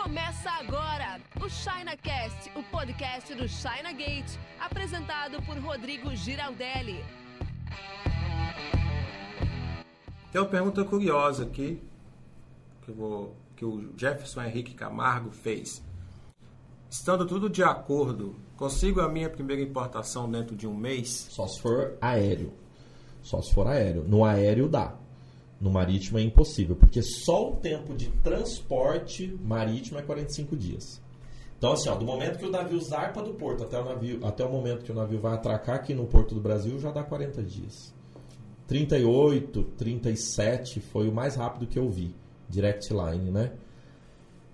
Começa agora o ChinaCast, o podcast do China Gate, apresentado por Rodrigo Giraldelli. Tem uma pergunta curiosa aqui que, vou, que o Jefferson Henrique Camargo fez. Estando tudo de acordo, consigo a minha primeira importação dentro de um mês? Só se for aéreo. Só se for aéreo. No aéreo dá. No marítimo é impossível, porque só o tempo de transporte marítimo é 45 dias. Então, assim, ó, do momento que o navio zarpa do porto até o, navio, até o momento que o navio vai atracar aqui no Porto do Brasil, já dá 40 dias. 38, 37 foi o mais rápido que eu vi. Direct line, né?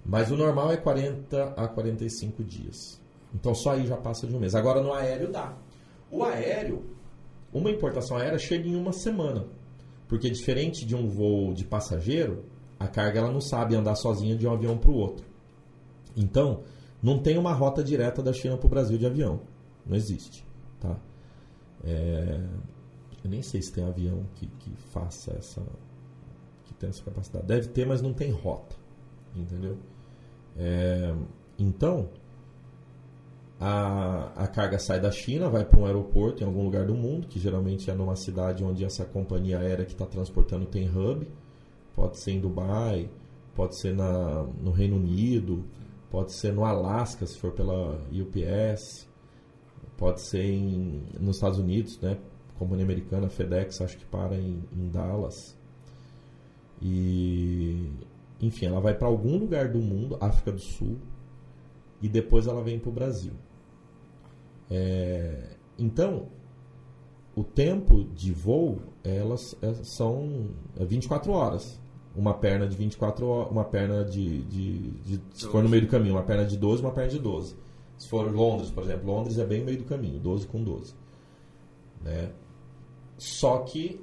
Mas o normal é 40 a 45 dias. Então só aí já passa de um mês. Agora no aéreo dá. O aéreo, uma importação aérea chega em uma semana. Porque diferente de um voo de passageiro, a carga ela não sabe andar sozinha de um avião para o outro. Então, não tem uma rota direta da China para o Brasil de avião. Não existe. Tá? É... Eu nem sei se tem avião que, que faça essa. que tem essa capacidade. Deve ter, mas não tem rota. Entendeu? É... Então, a, a carga sai da China, vai para um aeroporto em algum lugar do mundo, que geralmente é numa cidade onde essa companhia aérea que está transportando tem hub. Pode ser em Dubai, pode ser na, no Reino Unido, pode ser no Alasca, se for pela UPS, pode ser em, nos Estados Unidos, né? Companhia americana, FedEx, acho que para em, em Dallas. E, enfim, ela vai para algum lugar do mundo, África do Sul, e depois ela vem para o Brasil. É, então, o tempo de voo, elas, elas são 24 horas. Uma perna de 24 horas, uma perna de, de, de se for no meio do caminho, uma perna de 12, uma perna de 12. Se for Londres, por exemplo, Londres é bem no meio do caminho, 12 com 12. Né? Só que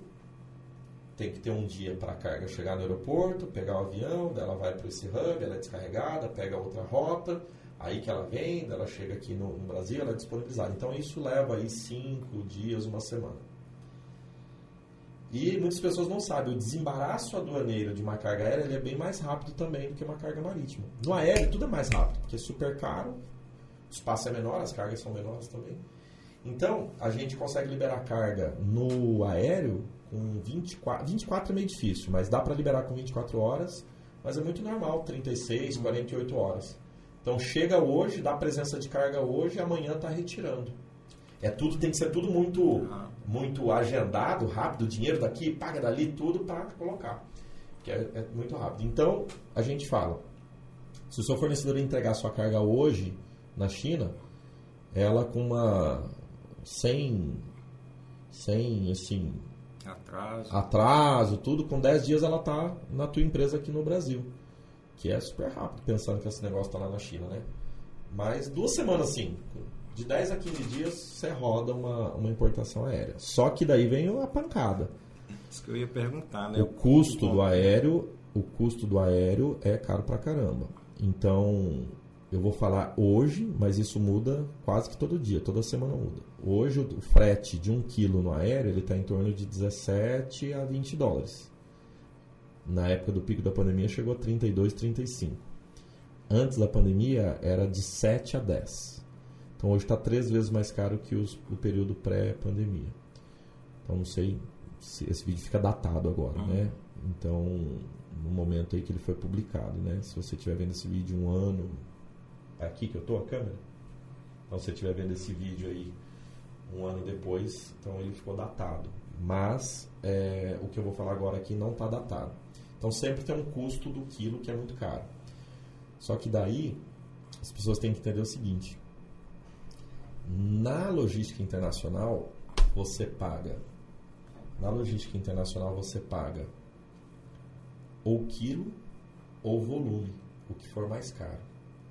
tem que ter um dia para a carga chegar no aeroporto, pegar o avião, ela vai para esse hub, ela é descarregada, pega outra rota, Aí que ela vem, ela chega aqui no, no, Brasil, ela é disponibilizada. Então isso leva aí cinco dias, uma semana. E muitas pessoas não sabem, o desembaraço aduaneiro de uma carga aérea ele é bem mais rápido também do que uma carga marítima. No aéreo tudo é mais rápido, porque é super caro, o espaço é menor, as cargas são menores também. Então, a gente consegue liberar carga no aéreo com 24, 24 é meio difícil, mas dá para liberar com 24 horas, mas é muito normal, 36, 48 horas. Então chega hoje, dá presença de carga hoje e amanhã está retirando. É tudo, tem que ser tudo muito, muito agendado, rápido, dinheiro daqui, paga dali, tudo para colocar. Que é, é, muito rápido. Então, a gente fala, se o seu fornecedor entregar sua carga hoje na China, ela com uma sem sem assim atraso, atraso tudo com 10 dias ela tá na tua empresa aqui no Brasil que é super rápido, pensando que esse negócio está lá na China, né? Mas duas semanas, assim, de 10 a 15 dias, você roda uma, uma importação aérea. Só que daí vem a pancada. Isso que eu ia perguntar, né? O custo do aéreo, o custo do aéreo é caro pra caramba. Então, eu vou falar hoje, mas isso muda quase que todo dia, toda semana muda. Hoje o frete de um quilo no aéreo ele está em torno de 17 a 20 dólares na época do pico da pandemia chegou a 32, 35. Antes da pandemia era de 7 a 10. Então hoje está três vezes mais caro que os, o período pré-pandemia. Então não sei se esse vídeo fica datado agora, uhum. né? Então no momento aí que ele foi publicado, né? Se você estiver vendo esse vídeo um ano, é aqui que eu tô a câmera. Então se você estiver vendo esse vídeo aí um ano depois, então ele ficou datado. Mas é, o que eu vou falar agora aqui não está datado. Então sempre tem um custo do quilo que é muito caro. Só que daí as pessoas têm que entender o seguinte: na logística internacional você paga, na logística internacional você paga ou quilo ou volume, o que for mais caro.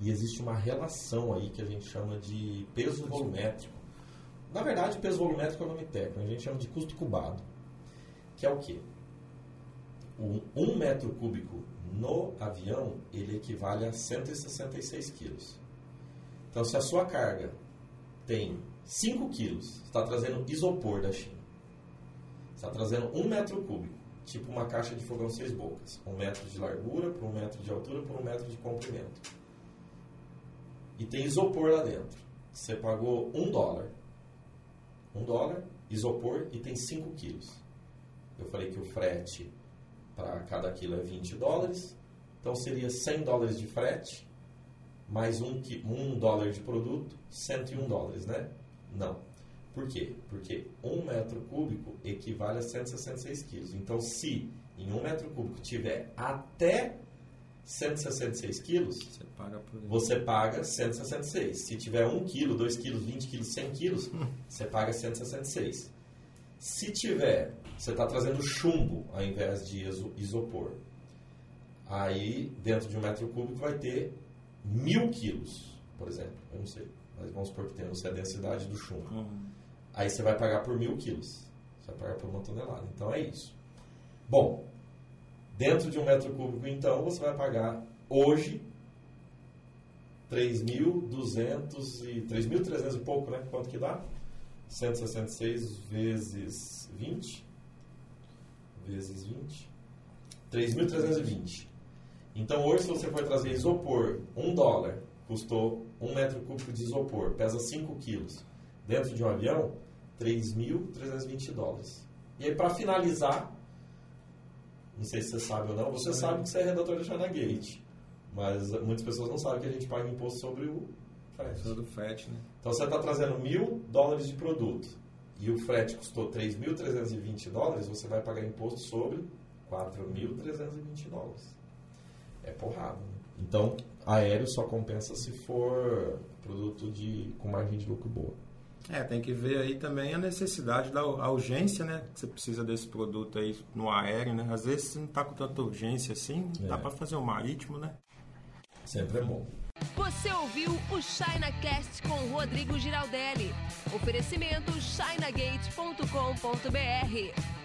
E existe uma relação aí que a gente chama de peso volumétrico. Na verdade, peso volumétrico é o nome técnico, a gente chama de custo cubado. Que é o quê? um, um metro cúbico no avião, ele equivale a 166 quilos. Então, se a sua carga tem 5 quilos, está trazendo isopor da China. Está trazendo um metro cúbico, tipo uma caixa de fogão seis bocas. Um metro de largura por um metro de altura por um metro de comprimento. e tem isopor lá dentro. Você pagou um dólar. Um dólar, isopor e tem 5 quilos. Eu falei que o frete para cada quilo é 20 dólares. Então seria 100 dólares de frete, mais um, um dólar de produto, 101 dólares, né? Não. Por quê? Porque um metro cúbico equivale a 166 quilos. Então, se em um metro cúbico tiver até 166 quilos, você paga, por... você paga 166. Se tiver 1 quilo, 2 quilos, 20 quilos, 100 quilos, você paga 166. Se tiver, você está trazendo chumbo ao invés de isopor. Aí, dentro de um metro cúbico, vai ter mil quilos, por exemplo. Eu não sei, mas vamos supor que temos a densidade do chumbo. Uhum. Aí você vai pagar por mil quilos. Você vai pagar por uma tonelada. Então é isso. Bom, dentro de um metro cúbico, então, você vai pagar hoje 3.200 e 3.300 e pouco, né? Quanto que dá? 166 vezes 20 vezes 20 3.320 então hoje se você for trazer isopor 1 dólar custou 1 metro cúbico de isopor pesa 5 quilos. Dentro de um avião 3.320 dólares. E aí para finalizar não sei se você sabe ou não você sabe que você é redator da China Gate mas muitas pessoas não sabem que a gente paga imposto sobre o frete. Todo frete, né? Então você está trazendo mil dólares de produto e o frete custou 3.320 dólares, você vai pagar imposto sobre 4.320 dólares. É porrada. Né? Então, aéreo só compensa se for produto de, com margem de lucro boa. É, tem que ver aí também a necessidade da a urgência, né? Que você precisa desse produto aí no aéreo, né? Às vezes você não está com tanta urgência assim, é. dá para fazer o marítimo, né? Sempre é bom. Você ouviu o ChinaCast com Rodrigo Giraldelli. Oferecimento chinagate.com.br.